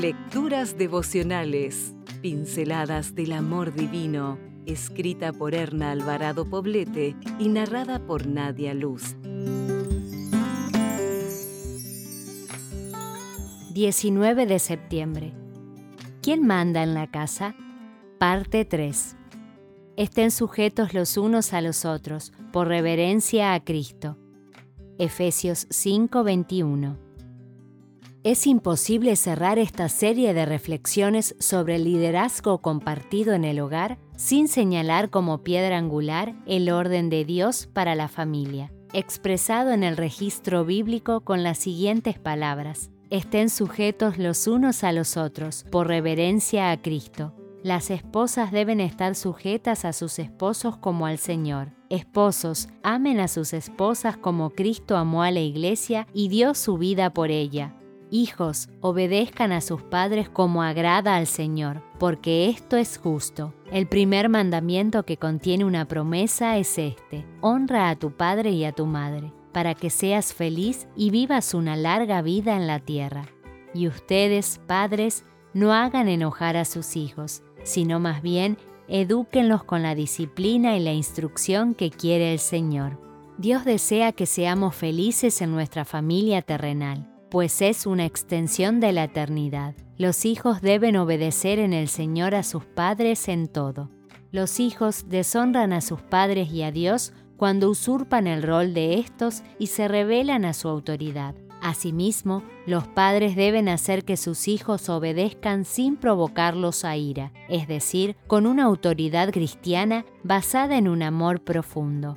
Lecturas devocionales, pinceladas del amor divino, escrita por Erna Alvarado Poblete y narrada por Nadia Luz. 19 de septiembre. ¿Quién manda en la casa? Parte 3. Estén sujetos los unos a los otros, por reverencia a Cristo. Efesios 5:21 es imposible cerrar esta serie de reflexiones sobre el liderazgo compartido en el hogar sin señalar como piedra angular el orden de Dios para la familia, expresado en el registro bíblico con las siguientes palabras. Estén sujetos los unos a los otros por reverencia a Cristo. Las esposas deben estar sujetas a sus esposos como al Señor. Esposos, amen a sus esposas como Cristo amó a la iglesia y dio su vida por ella Hijos, obedezcan a sus padres como agrada al Señor, porque esto es justo. El primer mandamiento que contiene una promesa es este, honra a tu padre y a tu madre, para que seas feliz y vivas una larga vida en la tierra. Y ustedes, padres, no hagan enojar a sus hijos, sino más bien edúquenlos con la disciplina y la instrucción que quiere el Señor. Dios desea que seamos felices en nuestra familia terrenal pues es una extensión de la eternidad. Los hijos deben obedecer en el Señor a sus padres en todo. Los hijos deshonran a sus padres y a Dios cuando usurpan el rol de estos y se rebelan a su autoridad. Asimismo, los padres deben hacer que sus hijos obedezcan sin provocarlos a ira, es decir, con una autoridad cristiana basada en un amor profundo.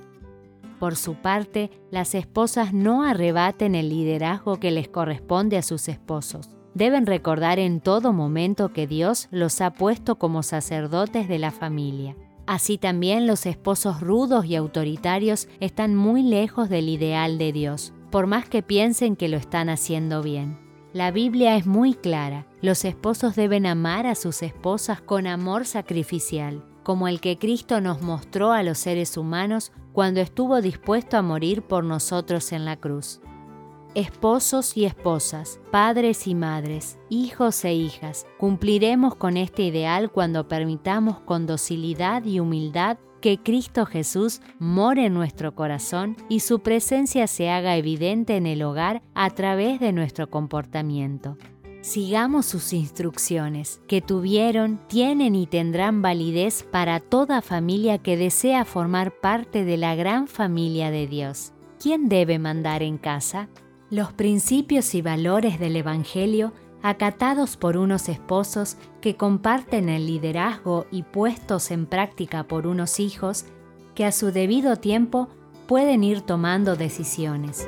Por su parte, las esposas no arrebaten el liderazgo que les corresponde a sus esposos. Deben recordar en todo momento que Dios los ha puesto como sacerdotes de la familia. Así también los esposos rudos y autoritarios están muy lejos del ideal de Dios, por más que piensen que lo están haciendo bien. La Biblia es muy clara, los esposos deben amar a sus esposas con amor sacrificial, como el que Cristo nos mostró a los seres humanos cuando estuvo dispuesto a morir por nosotros en la cruz. Esposos y esposas, padres y madres, hijos e hijas, cumpliremos con este ideal cuando permitamos con docilidad y humildad que Cristo Jesús more en nuestro corazón y su presencia se haga evidente en el hogar a través de nuestro comportamiento. Sigamos sus instrucciones, que tuvieron, tienen y tendrán validez para toda familia que desea formar parte de la gran familia de Dios. ¿Quién debe mandar en casa? Los principios y valores del Evangelio acatados por unos esposos que comparten el liderazgo y puestos en práctica por unos hijos que a su debido tiempo pueden ir tomando decisiones.